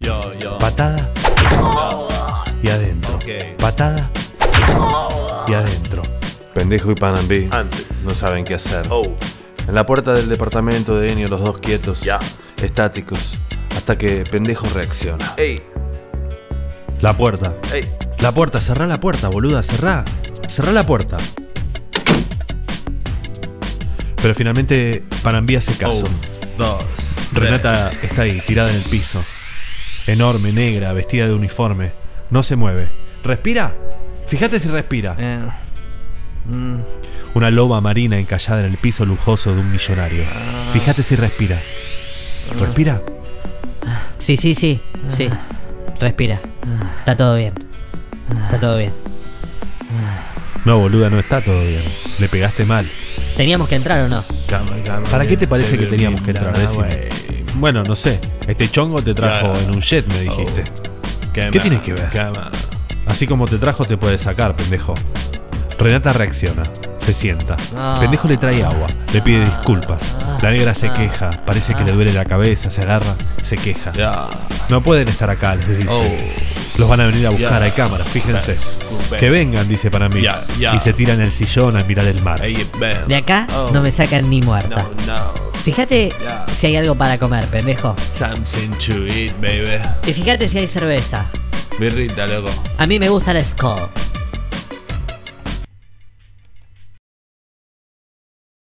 Yo, yo. Patada y adentro. Patada y adentro. Pendejo y Panambi Antes. no saben qué hacer. Oh. En la puerta del departamento de Enio, los dos quietos, estáticos, hasta que Pendejo reacciona. Ey, La puerta. ey. La puerta, cerrá la puerta, boluda, cerrá. Cerrá la puerta. Pero finalmente Panambí hace caso. Dos. Renata tres. está ahí, tirada en el piso. Enorme, negra, vestida de uniforme. No se mueve. ¿Respira? Fíjate si respira. Eh, mm, Una loba marina encallada en el piso lujoso de un millonario. Fíjate si respira. ¿Respira? sí, sí, sí, sí. Respira. Está todo bien. Está todo bien. No, boluda, no está todo bien. Le pegaste mal. ¿Teníamos que entrar o no? ¿Para qué te parece que teníamos que entrar? Decime. Bueno, no sé. Este chongo te trajo Claro. en un jet, me dijiste. ¿Qué tiene que ver? Así como te trajo, te puede sacar, pendejo. Renata reacciona. Se sienta. Ah. Pendejo le trae agua. Le pide disculpas. La negra se queja. Parece que le duele la cabeza. Se agarra. Se queja. Ya. No pueden estar acá, les dice. Oh. Los van a venir a buscar. Hay cámaras, fíjense. Que vengan, dice para mí. Y se tira en el sillón a mirar el mar. De acá Oh. no me sacan ni muerta. Fíjate Ya. si hay algo para comer, pendejo. Something to eat, baby. Y fíjate si hay cerveza. Birrita, loco. A mí me gusta la Skull.